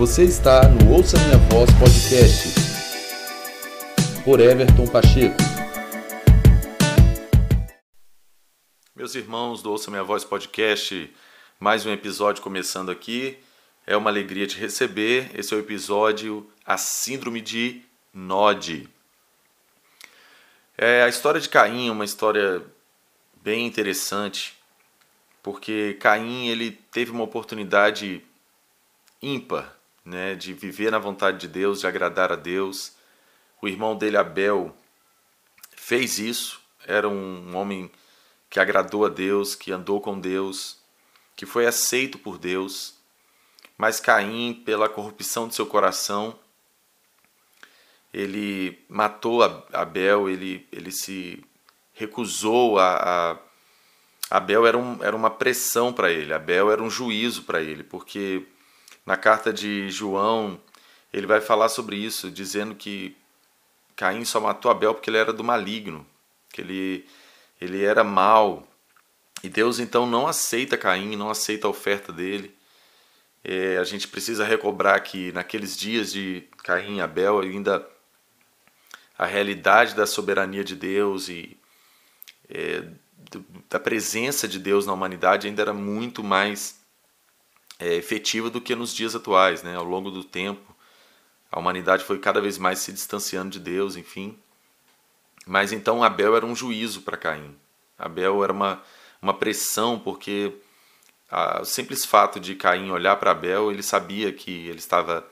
Você está no Ouça Minha Voz Podcast por Everton Pacheco. Meus irmãos do Ouça Minha Voz Podcast, mais um episódio começando aqui. É uma alegria te receber. Esse é o episódio A Síndrome de Nod. É, a história de Caim é uma história bem interessante, porque Caim ele teve uma oportunidade ímpar né, de viver na vontade de Deus, de agradar a Deus. O irmão dele, Abel, fez isso, era um homem que agradou a Deus, que andou com Deus, que foi aceito por Deus. Mas Caim, pela corrupção de seu coração, ele matou Abel, ele, ele se recusou a, a Abel era, um, era uma pressão para ele, Abel era um juízo para ele, porque na carta de João, ele vai falar sobre isso, dizendo que Caim só matou Abel porque ele era do maligno, que ele, ele era mau. E Deus então não aceita Caim, não aceita a oferta dele. É, a gente precisa recobrar que naqueles dias de Caim e Abel ainda a realidade da soberania de Deus e é, da presença de Deus na humanidade ainda era muito mais é, efetiva do que nos dias atuais, né? Ao longo do tempo, a humanidade foi cada vez mais se distanciando de Deus, enfim. Mas então Abel era um juízo para Caim. Abel era uma, uma pressão, porque a, o simples fato de Caim olhar para Abel, ele sabia que ele estava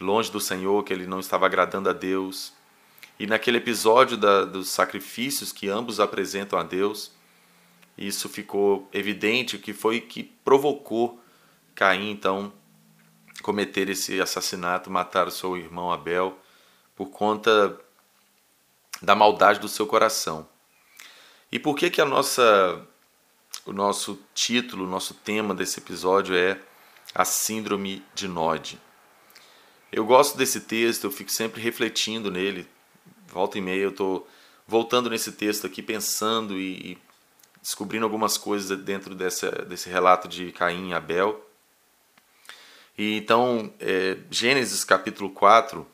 longe do Senhor, que ele não estava agradando a Deus. E naquele episódio da, dos sacrifícios que ambos apresentam a Deus, isso ficou evidente que foi que provocou Caim então cometer esse assassinato, matar o seu irmão Abel por conta da maldade do seu coração. E por que que a nossa o nosso título, o nosso tema desse episódio é a síndrome de Nod? Eu gosto desse texto, eu fico sempre refletindo nele. Volta e meia eu estou voltando nesse texto aqui, pensando e descobrindo algumas coisas dentro dessa, desse relato de Caim e Abel. E então, é, Gênesis capítulo 4,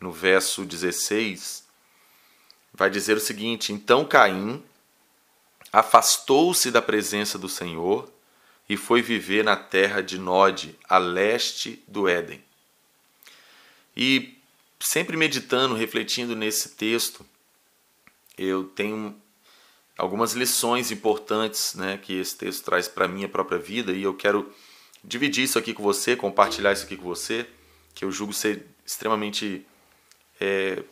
no verso 16, vai dizer o seguinte: Então Caim afastou-se da presença do Senhor e foi viver na terra de Nod, a leste do Éden. E sempre meditando, refletindo nesse texto, eu tenho algumas lições importantes né, que esse texto traz para a minha própria vida e eu quero dividir isso aqui com você, compartilhar isso aqui com você, que eu julgo ser extremamente é,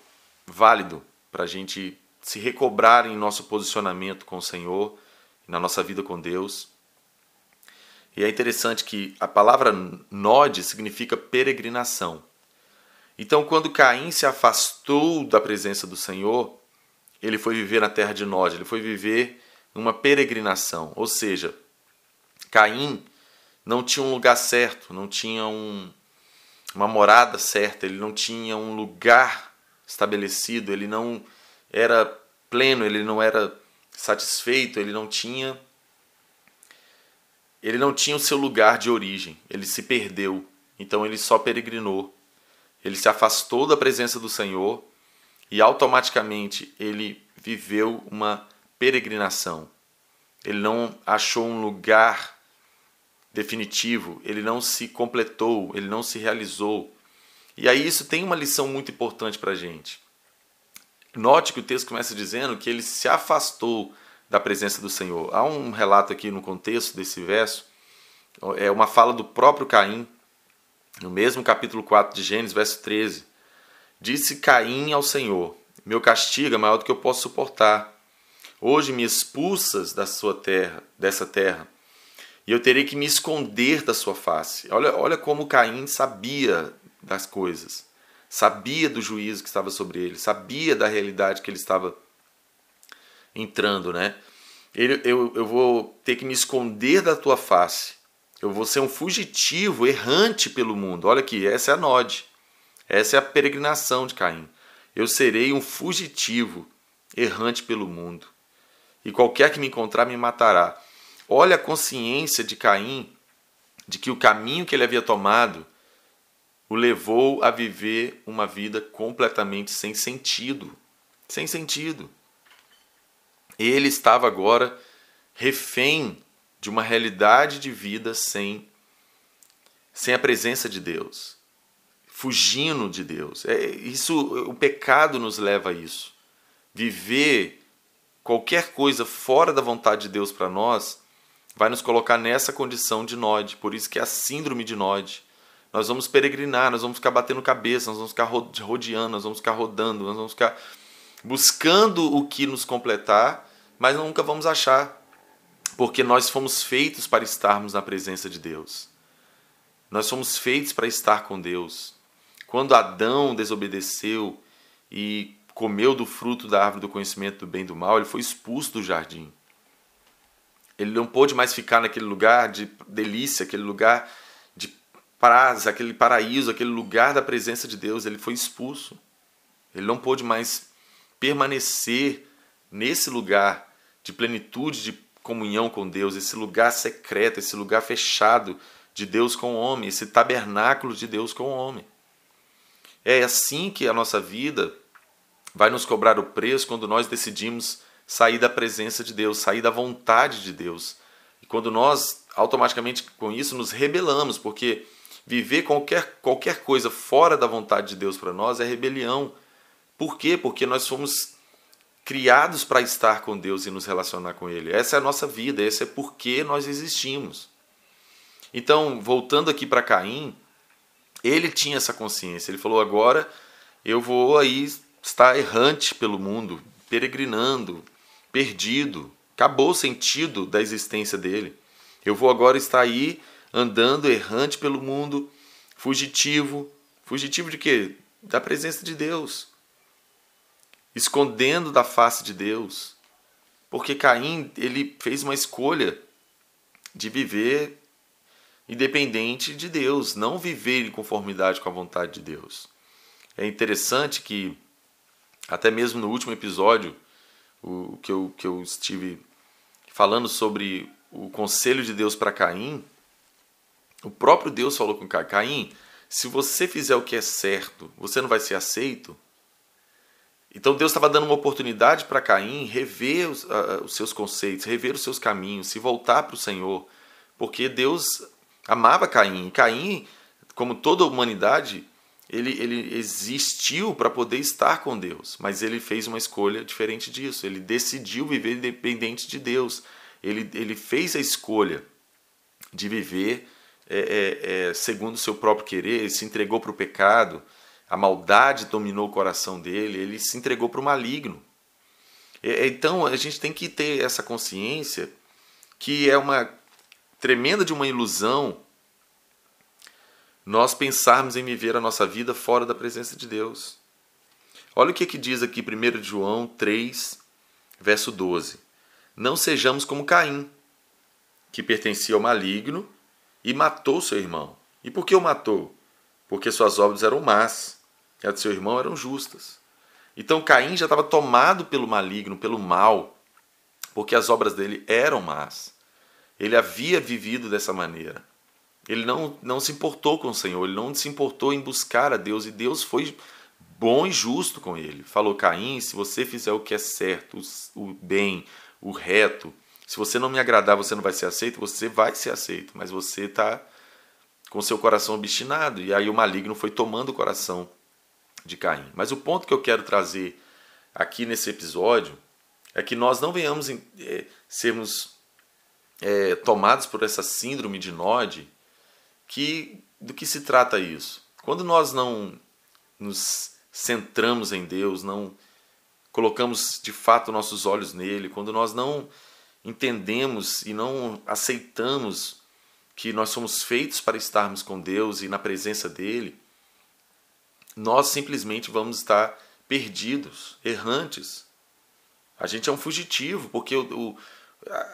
válido para a gente se recobrar em nosso posicionamento com o Senhor, na nossa vida com Deus. E é interessante que a palavra nod significa peregrinação. Então, quando Caim se afastou da presença do Senhor, ele foi viver na terra de Nod, ele foi viver numa peregrinação. Ou seja, Caim não tinha um lugar certo, não tinha um, uma morada certa, ele não tinha um lugar estabelecido, ele não era pleno, ele não era satisfeito, ele não tinha ele não tinha o seu lugar de origem, ele se perdeu. Então ele só peregrinou. Ele se afastou da presença do Senhor e automaticamente ele viveu uma peregrinação. Ele não achou um lugar definitivo, ele não se completou, ele não se realizou. E aí isso tem uma lição muito importante para a gente. Note que o texto começa dizendo que ele se afastou da presença do Senhor. Há um relato aqui no contexto desse verso, é uma fala do próprio Caim, no mesmo capítulo 4 de Gênesis, verso 13. Disse Caim ao Senhor: Meu castigo é maior do que eu posso suportar. Hoje me expulsas da sua terra, dessa terra e eu terei que me esconder da sua face. Olha, olha como Caim sabia das coisas, sabia do juízo que estava sobre ele, sabia da realidade que ele estava entrando, né? Ele, eu, eu vou ter que me esconder da tua face. Eu vou ser um fugitivo, errante pelo mundo. Olha aqui, essa é a Nod. Essa é a peregrinação de Caim. Eu serei um fugitivo, errante pelo mundo. E qualquer que me encontrar me matará. Olha a consciência de Caim de que o caminho que ele havia tomado o levou a viver uma vida completamente sem sentido. Sem sentido. Ele estava agora refém de uma realidade de vida sem, sem a presença de Deus, fugindo de Deus. É, isso, o pecado nos leva a isso. Viver qualquer coisa fora da vontade de Deus para nós vai nos colocar nessa condição de Nod. Por isso que é a síndrome de Nod. Nós vamos peregrinar, nós vamos ficar batendo cabeça, nós vamos ficar rodeando, nós vamos ficar rodando, nós vamos ficar buscando o que nos completar, mas nunca vamos achar, porque nós fomos feitos para estarmos na presença de Deus. Nós fomos feitos para estar com Deus. Quando Adão desobedeceu e comeu do fruto da árvore do conhecimento do bem e do mal, ele foi expulso do jardim. Ele não pôde mais ficar naquele lugar de delícia, aquele lugar paz, aquele paraíso, aquele lugar da presença de Deus, ele foi expulso. Ele não pôde mais permanecer nesse lugar de plenitude, de comunhão com Deus, esse lugar secreto, esse lugar fechado de Deus com o homem, esse tabernáculo de Deus com o homem. É assim que a nossa vida vai nos cobrar o preço quando nós decidimos sair da presença de Deus, sair da vontade de Deus. E quando nós automaticamente com isso nos rebelamos, porque Viver qualquer, qualquer coisa fora da vontade de Deus para nós é rebelião. Por quê? Porque nós fomos criados para estar com Deus e nos relacionar com Ele. Essa é a nossa vida, esse é porque nós existimos. Então, voltando aqui para Caim, ele tinha essa consciência. Ele falou: agora eu vou aí estar errante pelo mundo, peregrinando, perdido. Acabou o sentido da existência dele. Eu vou agora estar aí andando errante pelo mundo, fugitivo. Fugitivo de quê? Da presença de Deus. Escondendo da face de Deus. Porque Caim, ele fez uma escolha de viver independente de Deus, não viver em conformidade com a vontade de Deus. É interessante que, até mesmo no último episódio, o que eu, que eu estive falando sobre o conselho de Deus para Caim, o próprio Deus falou com Caim: se você fizer o que é certo, você não vai ser aceito. Então Deus estava dando uma oportunidade para Caim rever os, uh, os, seus conceitos, rever os seus caminhos, se voltar para o Senhor, porque Deus amava Caim. Caim, como toda a humanidade, ele, ele existiu para poder estar com Deus, mas ele fez uma escolha diferente disso. Ele decidiu viver independente de Deus. Ele, ele fez a escolha de viver é, é, é, segundo o seu próprio querer, ele se entregou para o pecado, a maldade dominou o coração dele, ele se entregou para o maligno. É, então a gente tem que ter essa consciência que é uma tremenda de uma ilusão nós pensarmos em viver a nossa vida fora da presença de Deus. Olha o que, que diz aqui 1 João 3, verso 12. Não sejamos como Caim, que pertencia ao maligno e matou seu irmão. E por que o matou? Porque suas obras eram más, e as de seu irmão eram justas. Então Caim já estava tomado pelo maligno, pelo mal, porque as obras dele eram más. Ele havia vivido dessa maneira. Ele não, não se importou com o Senhor, ele não se importou em buscar a Deus, e Deus foi bom e justo com ele. Falou: Caim, se você fizer o que é certo, o bem, o reto, se você não me agradar, você não vai ser aceito, você vai ser aceito, mas você está com seu coração obstinado. E aí o maligno foi tomando o coração de Caim. Mas o ponto que eu quero trazer aqui nesse episódio é que nós não venhamos é, sermos é, tomados por essa síndrome de Nod, que do que se trata isso? Quando nós não nos centramos em Deus, não colocamos de fato nossos olhos nele, quando nós não entendemos e não aceitamos que nós somos feitos para estarmos com Deus e na presença dele, nós simplesmente vamos estar perdidos, errantes. A gente é um fugitivo, porque o, o,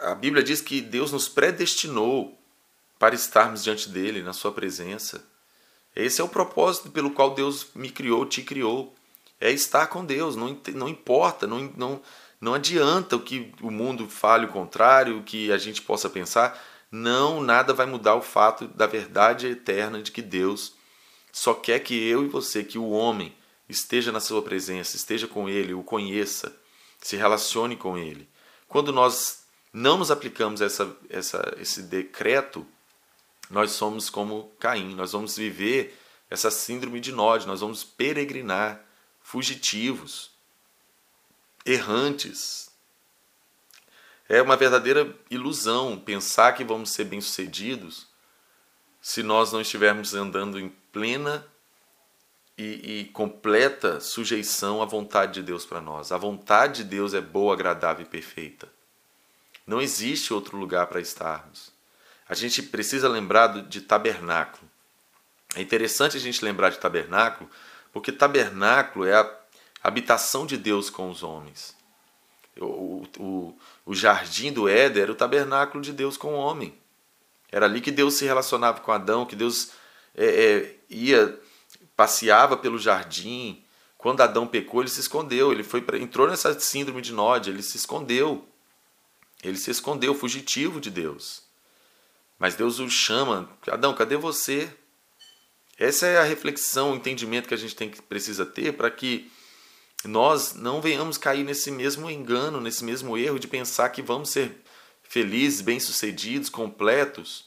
a Bíblia diz que Deus nos predestinou para estarmos diante dele, na sua presença. Esse é o propósito pelo qual Deus me criou, te criou. É estar com Deus, não, não importa, não, não, não adianta o que o mundo fale o contrário, o que a gente possa pensar. Não, nada vai mudar o fato da verdade eterna de que Deus só quer que eu e você, que o homem esteja na sua presença, esteja com ele, o conheça, se relacione com ele. Quando nós não nos aplicamos essa, essa, esse decreto, nós somos como Caim, nós vamos viver essa síndrome de Nod, nós vamos peregrinar, fugitivos, errantes. É uma verdadeira ilusão pensar que vamos ser bem-sucedidos se nós não estivermos andando em plena e, e, completa sujeição à vontade de Deus para nós. A vontade de Deus é boa, agradável e perfeita. Não existe outro lugar para estarmos. A gente precisa lembrar de tabernáculo. É interessante a gente lembrar de tabernáculo, porque tabernáculo é a habitação de Deus com os homens. O, o, o jardim do Éden era o tabernáculo de Deus com o homem. Era ali que Deus se relacionava com Adão, que Deus é, é, ia, passeava pelo jardim. Quando Adão pecou, ele se escondeu. Ele foi entrou nessa síndrome de Nod, ele se escondeu. Ele se escondeu, fugitivo de Deus. Mas Deus o chama: Adão, cadê você? Essa é a reflexão, o entendimento que a gente tem que precisa ter para que nós não venhamos cair nesse mesmo engano, nesse mesmo erro de pensar que vamos ser felizes, bem-sucedidos, completos,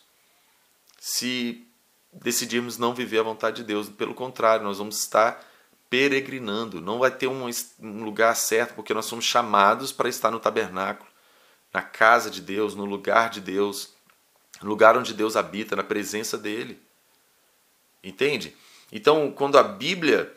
se decidirmos não viver a vontade de Deus. Pelo contrário, nós vamos estar peregrinando. Não vai ter um, lugar certo, porque nós somos chamados para estar no tabernáculo, na casa de Deus, no lugar de Deus, no lugar onde Deus habita, na presença dele. Entende? Então, quando a Bíblia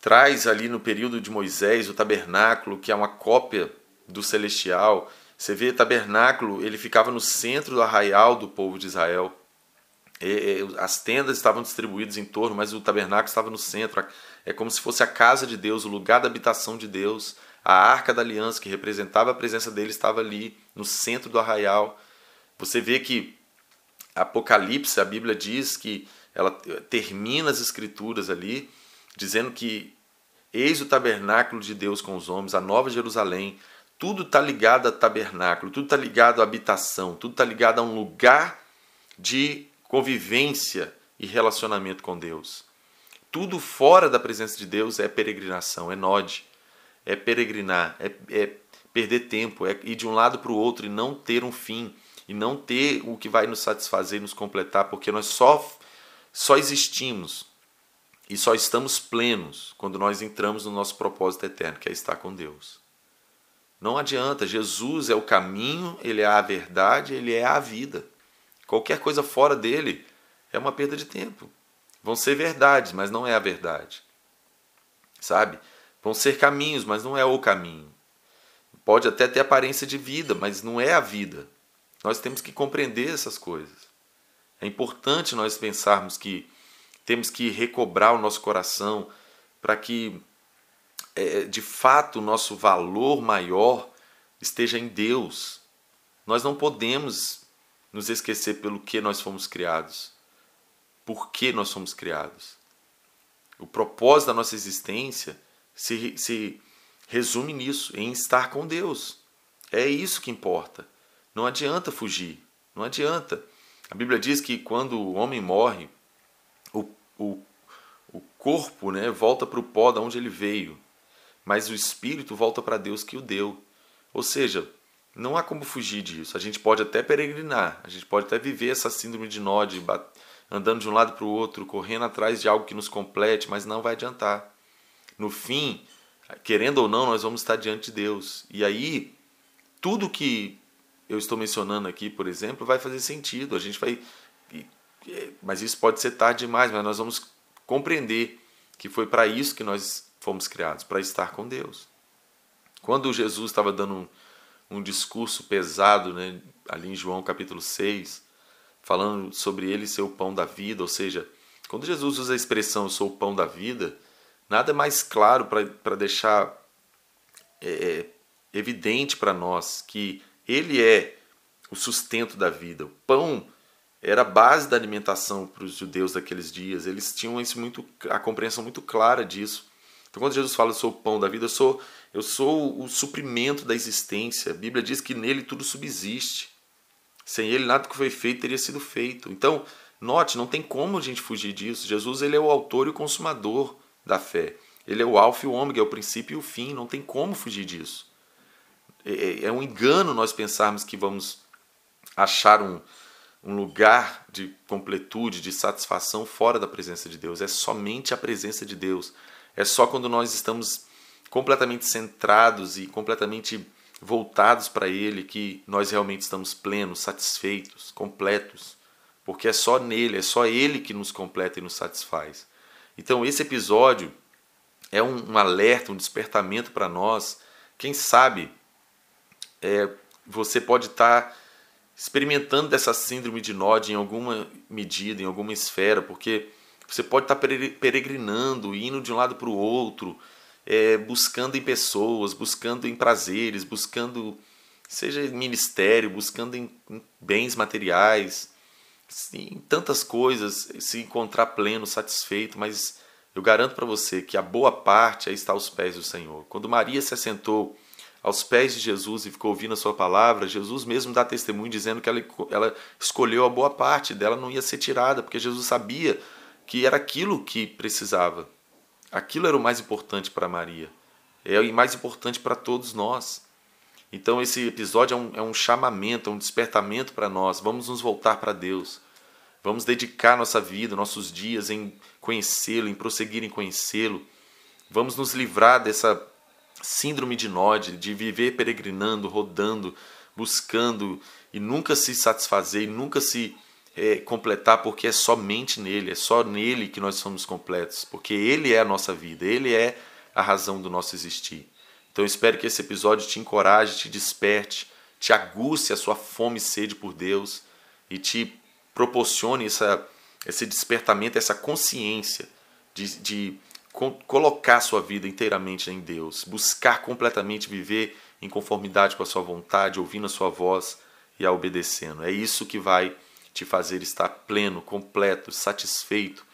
traz ali no período de Moisés o tabernáculo, que é uma cópia do celestial, você vê tabernáculo, ele ficava no centro do arraial do povo de Israel. As tendas estavam distribuídas em torno, mas o tabernáculo estava no centro. É como se fosse a casa de Deus, o lugar da habitação de Deus. A arca da aliança, que representava a presença dele, estava ali, no centro do arraial. Você vê que Apocalipse, a Bíblia diz que ela termina as escrituras ali, dizendo que eis o tabernáculo de Deus com os homens, a nova Jerusalém. Tudo está ligado a tabernáculo, tudo está ligado à habitação, tudo está ligado a um lugar de convivência e relacionamento com Deus. Tudo fora da presença de Deus é peregrinação, é node, é peregrinar, é, é perder tempo, é ir de um lado para o outro e não ter um fim, e não ter o que vai nos satisfazer, nos completar, porque nós só, só existimos e só estamos plenos quando nós entramos no nosso propósito eterno, que é estar com Deus. Não adianta, Jesus é o caminho, ele é a verdade, ele é a vida. Qualquer coisa fora dele é uma perda de tempo. Vão ser verdades, mas não é a verdade. Sabe? Vão ser caminhos, mas não é o caminho. Pode até ter aparência de vida, mas não é a vida. Nós temos que compreender essas coisas. É importante nós pensarmos que temos que recobrar o nosso coração para que, é, de fato, o nosso valor maior esteja em Deus. Nós não podemos nos esquecer pelo que nós fomos criados, por que nós fomos criados. O propósito da nossa existência se, se resume nisso, em estar com Deus. É isso que importa. Não adianta fugir, não adianta. A Bíblia diz que quando o homem morre, o, o, o corpo né, volta para o pó de onde ele veio, mas o espírito volta para Deus que o deu. Ou seja, não há como fugir disso. A gente pode até peregrinar, a gente pode até viver essa síndrome de nó, andando de um lado para o outro, correndo atrás de algo que nos complete, mas não vai adiantar. No fim, querendo ou não, nós vamos estar diante de Deus. E aí, tudo que eu estou mencionando aqui, por exemplo, vai fazer sentido. A gente vai. Mas isso pode ser tarde demais, mas nós vamos compreender que foi para isso que nós fomos criados para estar com Deus. Quando Jesus estava dando um um discurso pesado né, ali em João capítulo 6, falando sobre ele ser o pão da vida, ou seja, quando Jesus usa a expressão eu sou o pão da vida, nada é mais claro para deixar é, é, evidente para nós que ele é o sustento da vida. O pão era a base da alimentação para os judeus daqueles dias. Eles tinham isso muito, a compreensão muito clara disso. Então, quando Jesus fala, eu sou o pão da vida, eu sou, eu sou o suprimento da existência. A Bíblia diz que nele tudo subsiste. Sem ele, nada que foi feito teria sido feito. Então, Note, não tem como a gente fugir disso. Jesus ele é o autor e o consumador da fé. Ele é o alfa e o ômega, é o princípio e o fim. Não tem como fugir disso. É, é, é um engano nós pensarmos que vamos achar um, um lugar de completude, de satisfação fora da presença de Deus. É somente a presença de Deus. É só quando nós estamos completamente centrados e completamente voltados para Ele que nós realmente estamos plenos, satisfeitos, completos. Porque é só nele, é só Ele que nos completa e nos satisfaz. Então, esse episódio é um, um alerta, um despertamento para nós. Quem sabe é, você pode estar. Tá experimentando dessa síndrome de Nod em alguma medida, em alguma esfera, porque você pode estar peregrinando, indo de um lado para o outro, é, buscando em pessoas, buscando em prazeres, buscando, seja em ministério, buscando em, em bens materiais, em tantas coisas, se encontrar pleno, satisfeito, mas eu garanto para você que a boa parte está aos pés do Senhor. Quando Maria se assentou aos pés de Jesus e ficou ouvindo a sua palavra, Jesus mesmo dá testemunho dizendo que ela, ela escolheu a boa parte dela, não ia ser tirada, porque Jesus sabia que era aquilo que precisava. Aquilo era o mais importante para Maria. É o mais importante para todos nós. Então esse episódio é um, é um chamamento, é um despertamento para nós. Vamos nos voltar para Deus. Vamos dedicar nossa vida, nossos dias em conhecê-lo, em prosseguir em conhecê-lo. Vamos nos livrar dessa síndrome de Nod, de viver peregrinando, rodando, buscando e nunca se satisfazer e nunca se é, completar, porque é somente nele, é só nele que nós somos completos, porque ele é a nossa vida, ele é a razão do nosso existir. Então espero que esse episódio te encoraje, te desperte, te aguce a sua fome e sede por Deus e te proporcione essa, esse despertamento, essa consciência de, de colocar sua vida inteiramente em Deus, buscar completamente viver em conformidade com a sua vontade, ouvindo a sua voz e a obedecendo. É isso que vai te fazer estar pleno, completo, satisfeito,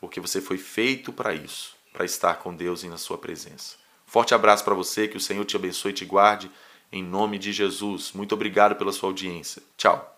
porque você foi feito para isso, para estar com Deus e na sua presença. Forte abraço para você, que o Senhor te abençoe e te guarde, em nome de Jesus. Muito obrigado pela sua audiência. Tchau.